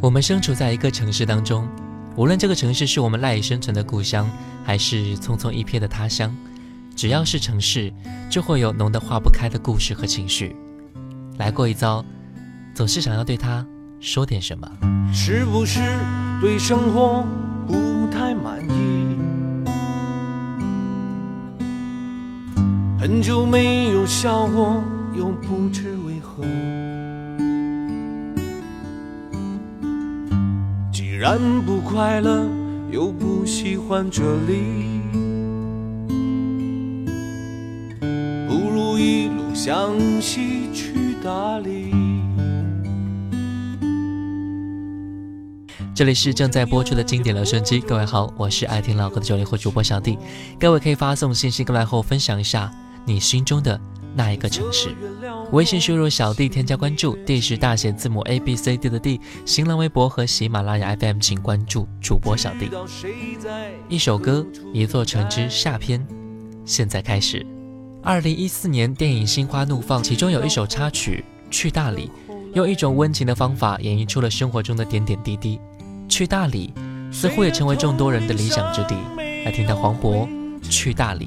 我们身处在一个城市当中，无论这个城市是我们赖以生存的故乡，还是匆匆一瞥的他乡，只要是城市，就会有浓得化不开的故事和情绪。来过一遭，总是想要对他说点什么。是不是对生活不太满意？很久没有笑过，又不知为何。既然不快乐，又不喜欢这里，不如一路向西去大理。这里是正在播出的经典留声机，各位好，我是爱听老歌的九零后主播小弟，各位可以发送信息过来后分享一下你心中的那一个城市。微信输入小弟添加关注，D 是大写字母 A B C D 的 D。新浪微博和喜马拉雅 FM 请关注主播小弟。一首歌，一座城之下篇，现在开始。二零一四年电影《心花怒放》，其中有一首插曲《去大理》，用一种温情的方法演绎出了生活中的点点滴滴。去大理，似乎也成为众多人的理想之地。来听到黄渤《去大理》。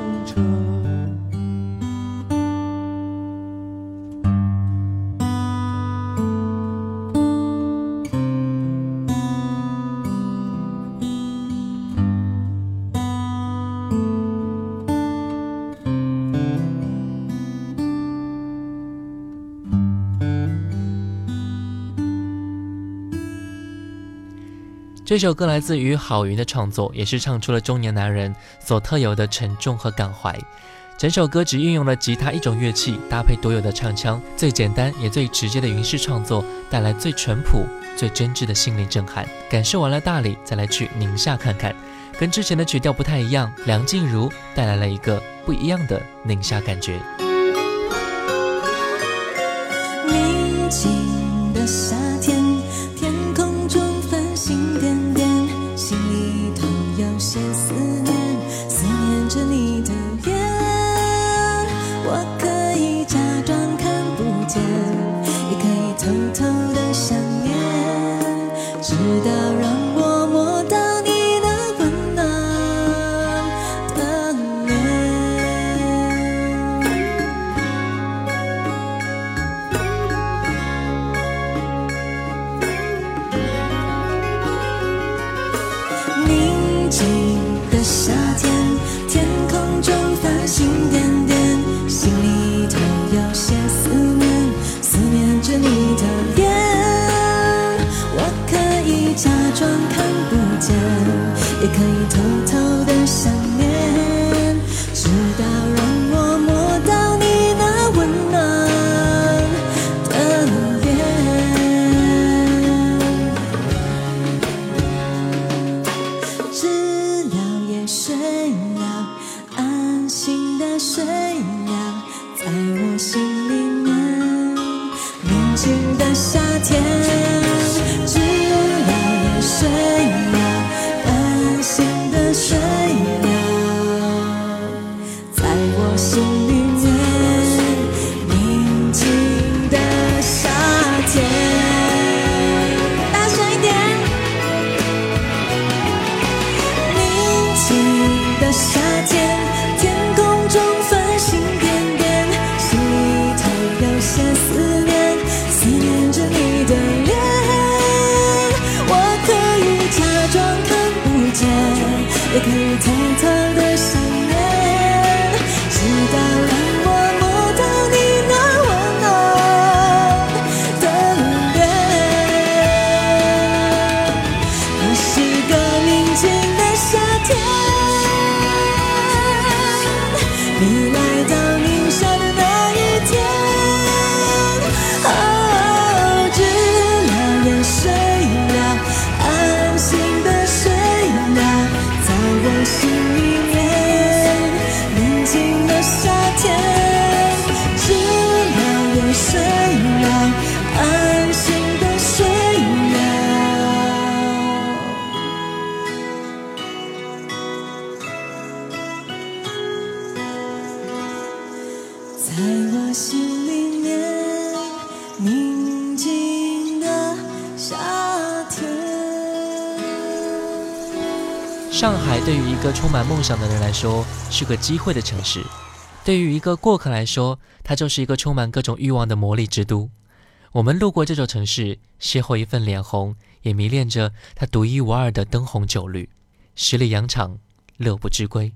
这首歌来自于郝云的创作，也是唱出了中年男人所特有的沉重和感怀。整首歌只运用了吉他一种乐器，搭配独有的唱腔，最简单也最直接的云式创作，带来最淳朴、最真挚的心灵震撼。感受完了大理，再来去宁夏看看，跟之前的曲调不太一样。梁静茹带来了一个不一样的宁夏感觉。宁静的夏天。你来一个充满梦想的人来说，是个机会的城市；对于一个过客来说，它就是一个充满各种欲望的魔力之都。我们路过这座城市，邂逅一份脸红，也迷恋着它独一无二的灯红酒绿、十里洋场、乐不知归。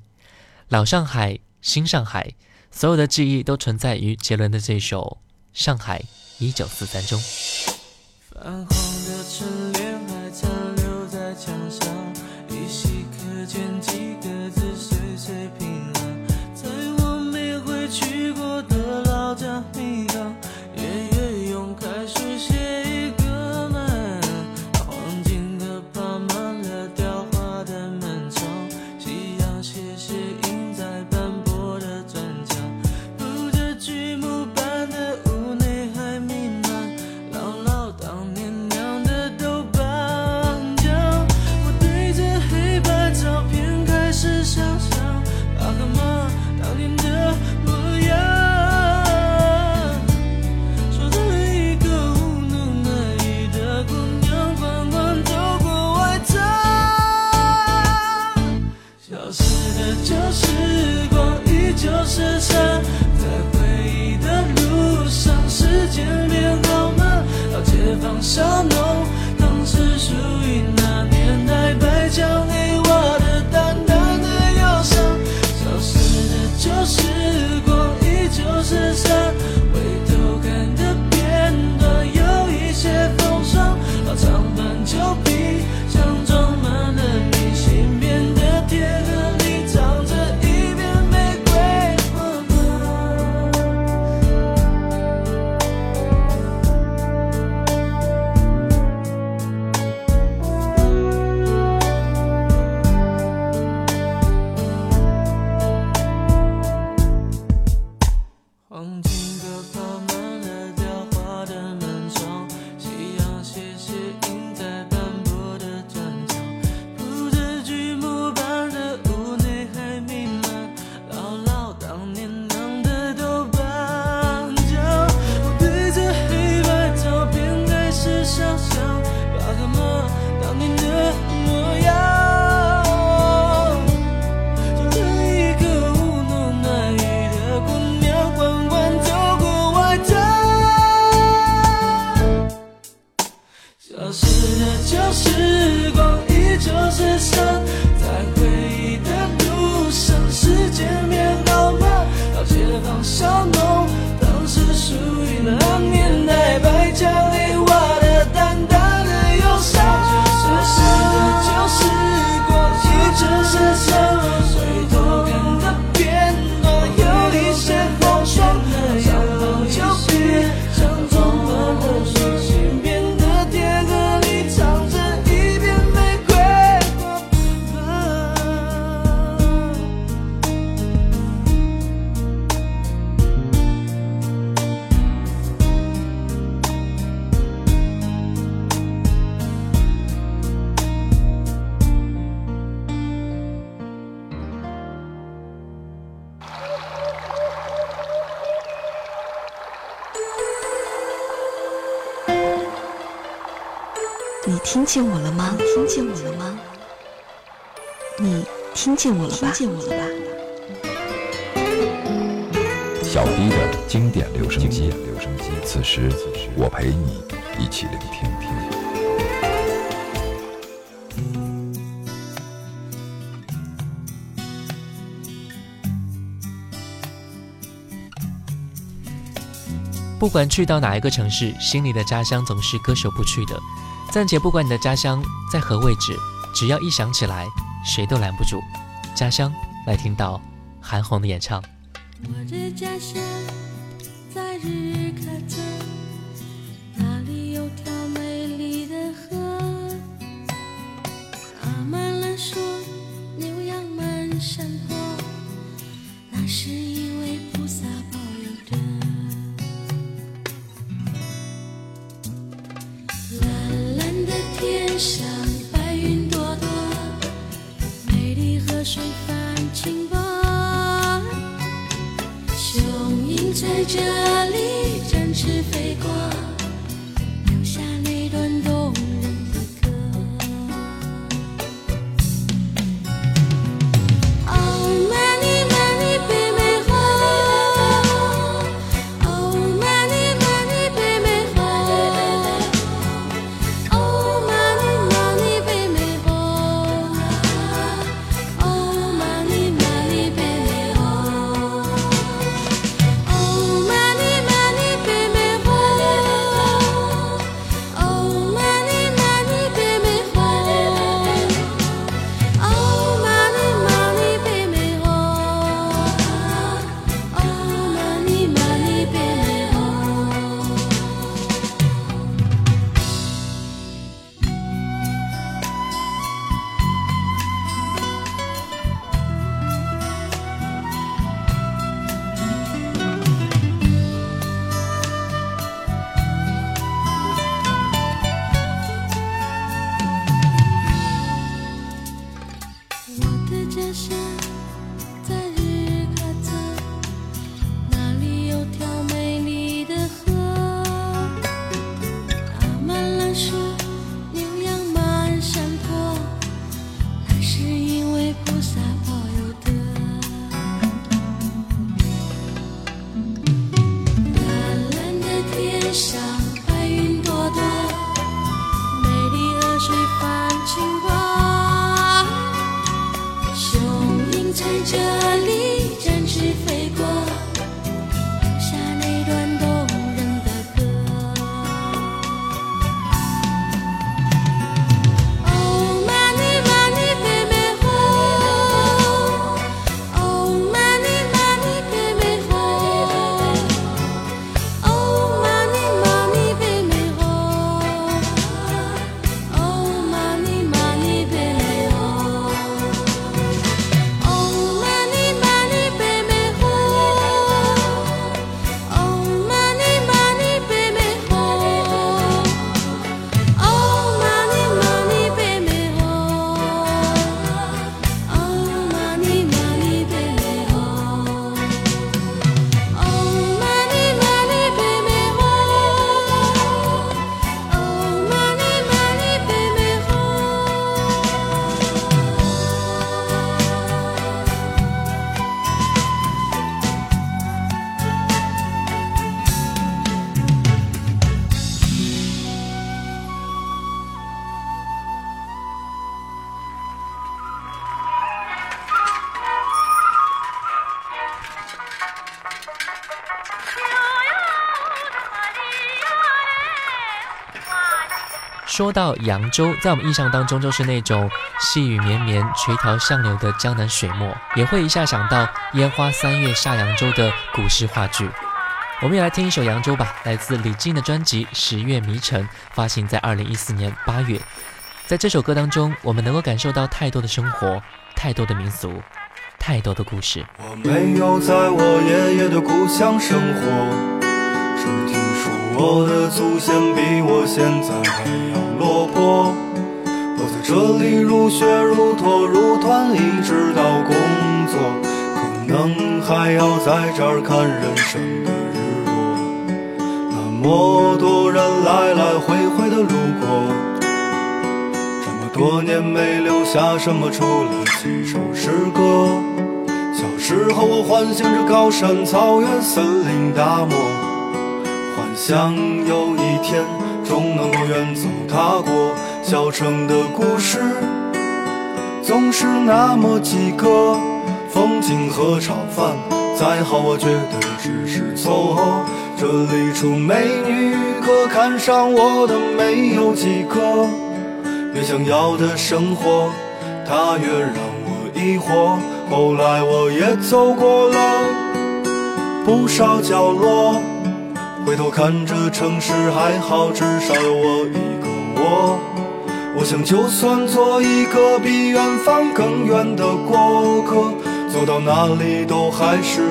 老上海、新上海，所有的记忆都存在于杰伦的这首《上海一九四三》中。听见我了吗？听见我了吗？你听见我，听见我了吧？小迪的经典留声机，留声机，此时此时，我陪你一起聆听。不管去到哪一个城市，心里的家乡总是割舍不去的。暂且不管你的家乡在何位置只要一想起来谁都拦不住。家乡来听到韩红的演唱。我的家乡在日喀则那里有条美丽的河？阿妈拉说牛羊满山坡那是因为菩萨天说到扬州，在我们印象当中就是那种细雨绵绵、垂条向流的江南水墨，也会一下想到烟花三月下扬州的古诗话剧。我们也来听一首《扬州》吧，来自李静的专辑《十月迷城》，发行在二零一四年八月。在这首歌当中，我们能够感受到太多的生活，太多的民俗，太多的故事。我没有在我爷爷的故乡生活，我的祖先比我现在还要落魄。我在这里如雪如托如团，一直到工作，可能还要在这儿看人生的日落。那么多人来来回回的路过。这么多年没留下什么，除了几首诗歌。小时候我幻想着高山、草原、森林、大漠，想有一天终能够远走他国。小城的故事总是那么几个，风景和炒饭再好，我觉得只是凑合。这里出美女，可看上我的没有几个。越想要的生活，它越让我疑惑。后来我也走过了不少角落。回头看这城市还好，至少有我一个我。我想，就算做一个比远方更远的过客，走到哪里都还是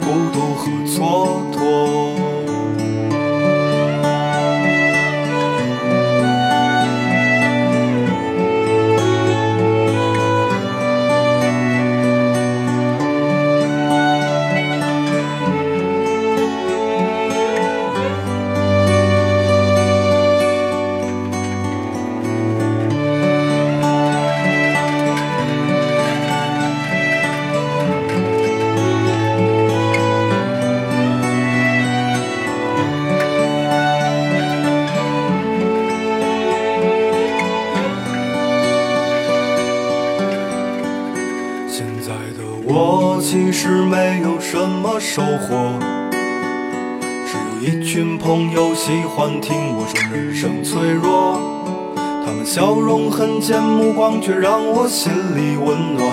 孤独和蹉跎。见，目光却让我心里温暖。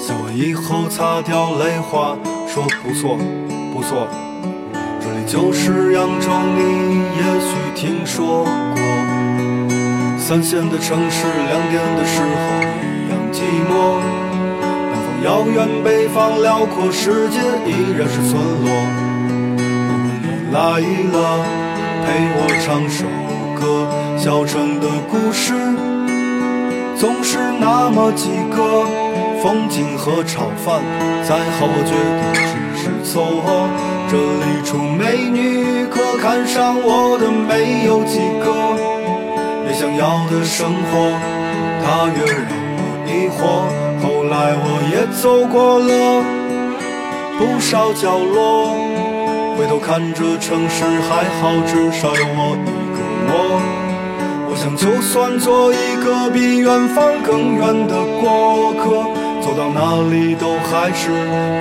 笑完以后擦掉泪花，说不错不错。这里就是扬州，你也许听说过。三线的城市，两点的时候一样寂寞。南方遥远，北方辽阔，世界依然是村落。你来了，陪我唱首歌。小城的故事总是那么几个，风景和炒饭再好，我觉得只是凑合。这里出美女，可看上我的没有几个。越想要的生活，它越让我疑惑。后来我也走过了不少角落，回头看这城市还好，至少有我一个我。我想，就算做一个比远方更远的过客，走到哪里都还是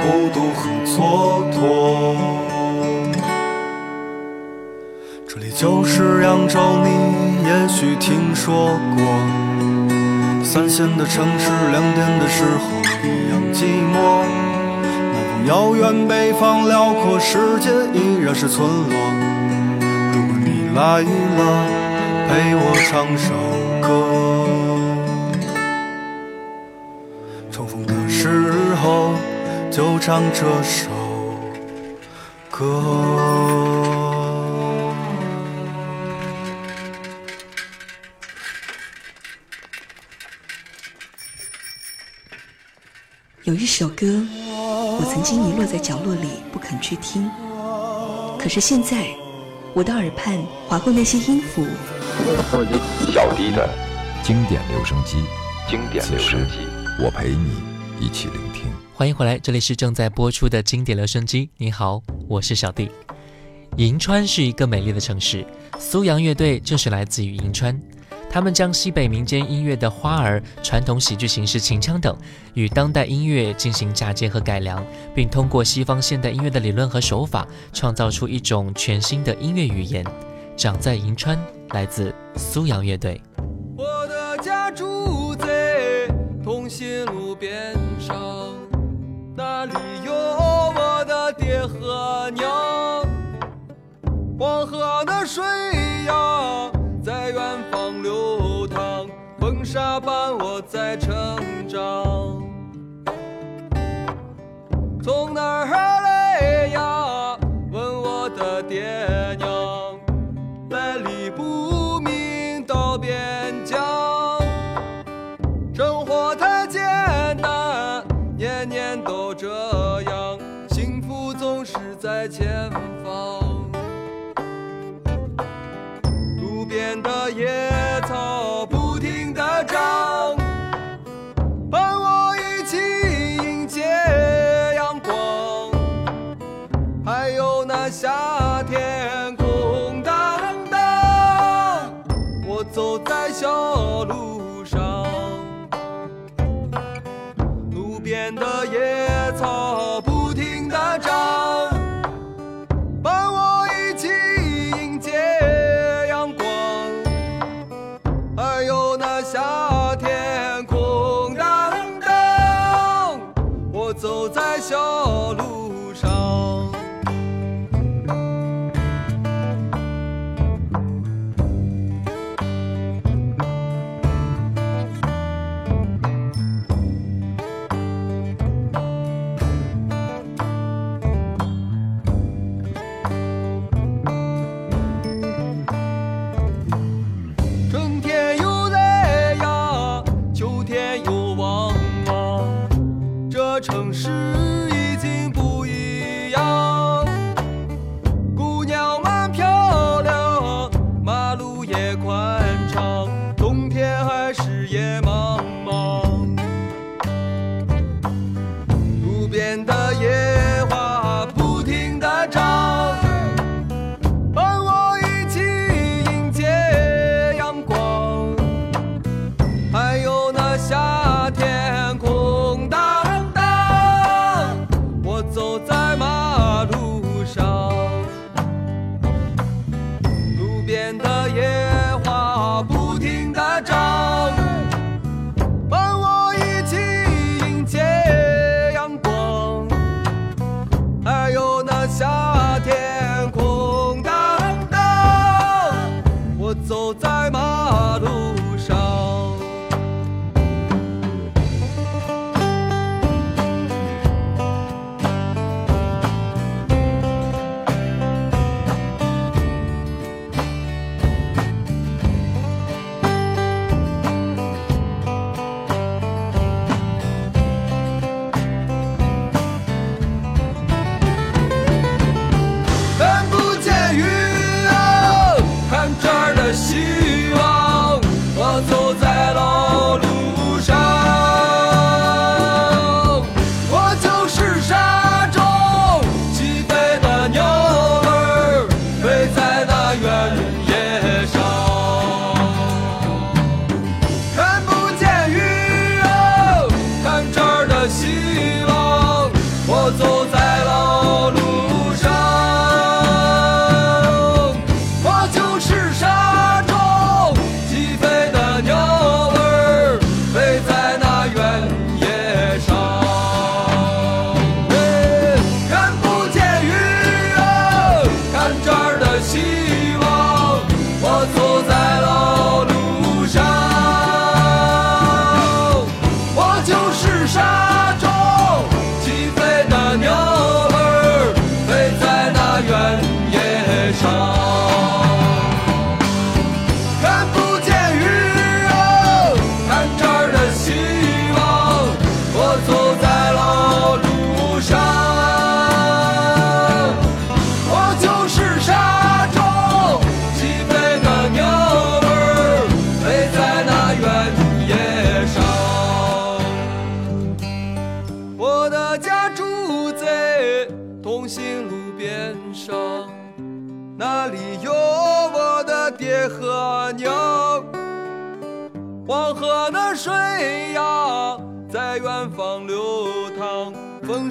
孤独和蹉跎。这里就是扬州，你也许听说过。三线的城市，两点的时候一样寂寞。南方遥远，北方辽阔，世界依然是村落。如果你来了，陪我唱首歌。重逢的时候，就唱这首歌。有一首歌，我曾经遗落在角落里不肯去听，可是现在，我的耳畔划过那些音符，小迪的经典留声机，经典留声机。我陪你一起聆听。欢迎回来，这里是正在播出的经典留声机。你好，我是小弟。银川是一个美丽的城市，苏阳乐队就是来自于银川。他们将西北民间音乐的花儿、传统喜剧形式秦腔等，与当代音乐进行嫁接和改良，并通过西方现代音乐的理论和手法，创造出一种全新的音乐语言。长在银川，来自苏阳乐队。我的家住在通心路边上，那里有我的爹和娘。黄河的水呀，在远方流淌，风沙伴我在成长。从哪儿边的野草。变得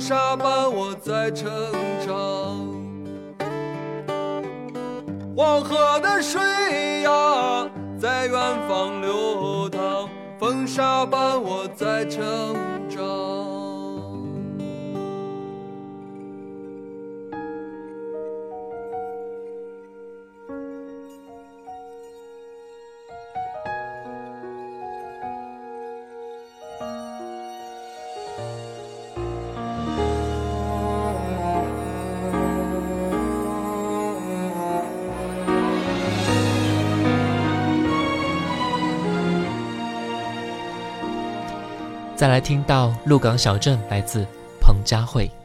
沙伴我在成长，黄河的水呀，在远方流淌，风沙伴我在成长。再来听到鹿港小镇来自彭佳慧。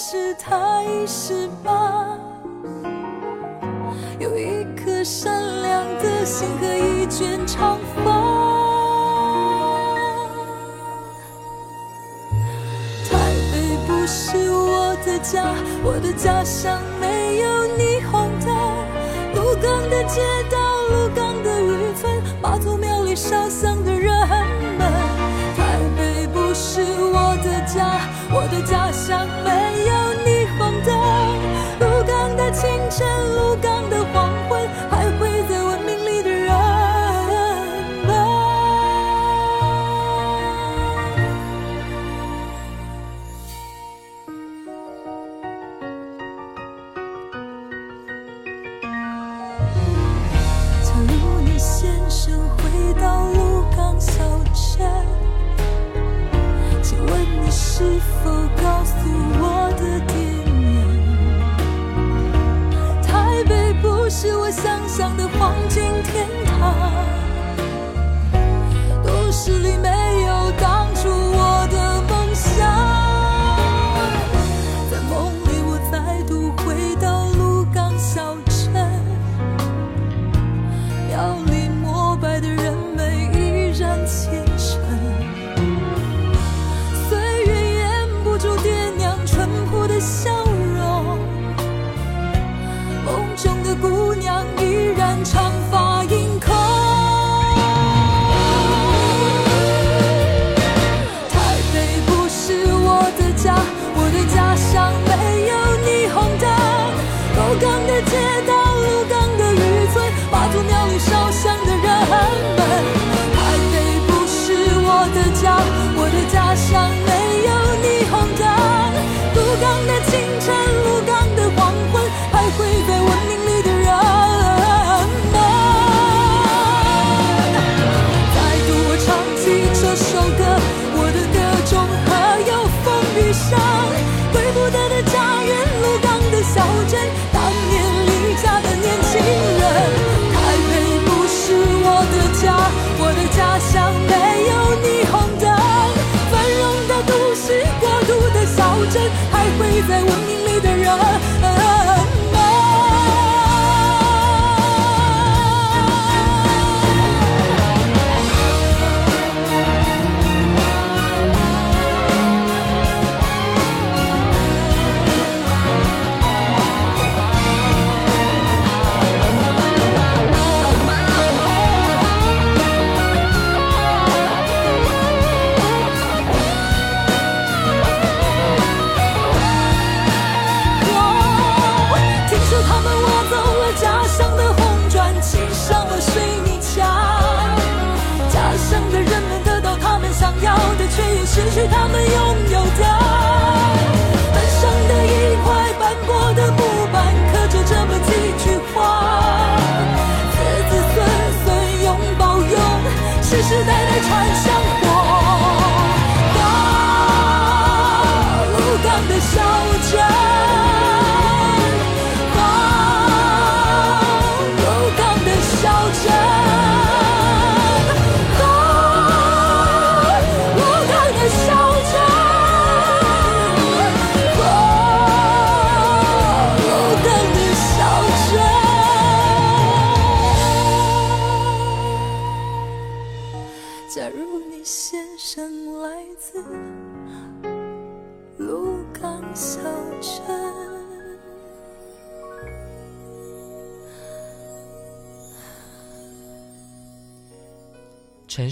是他一十八有一颗善良的心和一卷长发。台北不是我的家我的家乡。是我想象的黄金天堂。都市里没不会再问你。也失去他们有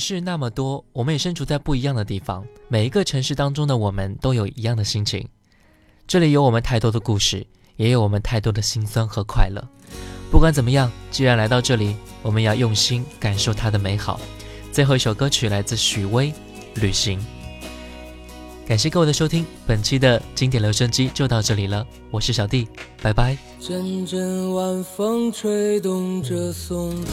是那么多，我们也身处在不一样的地方。每一个城市当中的我们都有一样的心情。这里有我们太多的故事，也有我们太多的辛酸和快乐。不管怎么样，既然来到这里，我们要用心感受它的美好。最后一首歌曲来自许巍，《旅行》。感谢各位的收听，本期的经典留声机就到这里了。我是小弟，拜拜。阵阵晚风吹动着松涛，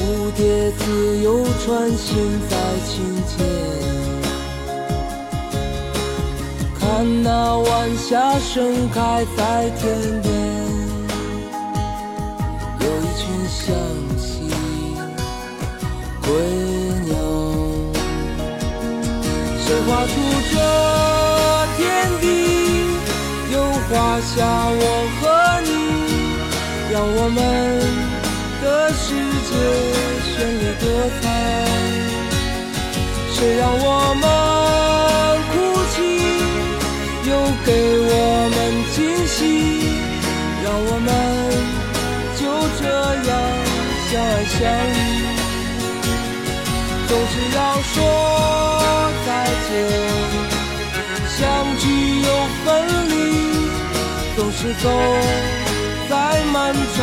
蝴蝶自由穿行在琴间。看那晚霞盛开在天边，有一群向西归鸟。谁画出这天地？又画下我和你，让我们的世界绚丽多彩。谁让我们哭泣？又给我们惊喜，让我们就这样相爱相依。总是要说再见，相聚又分离，总是走在漫长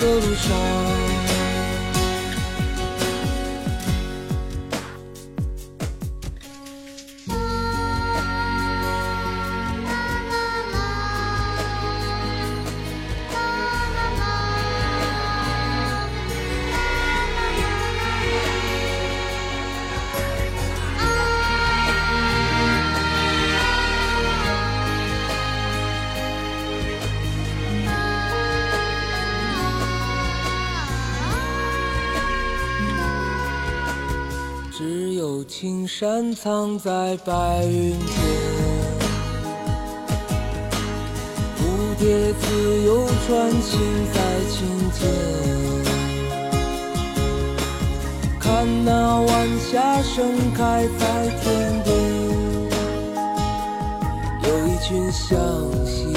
的路上。山藏在白云间，蝴蝶自由穿行在琴间。看那晚霞盛开在天边，有一群向西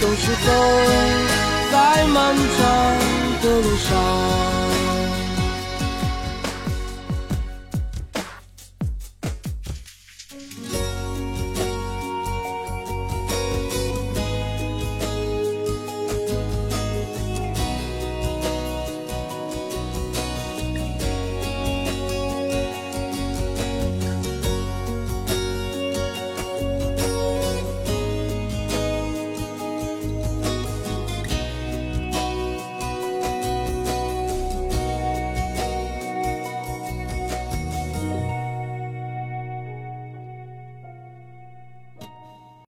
总是走在漫长的路上。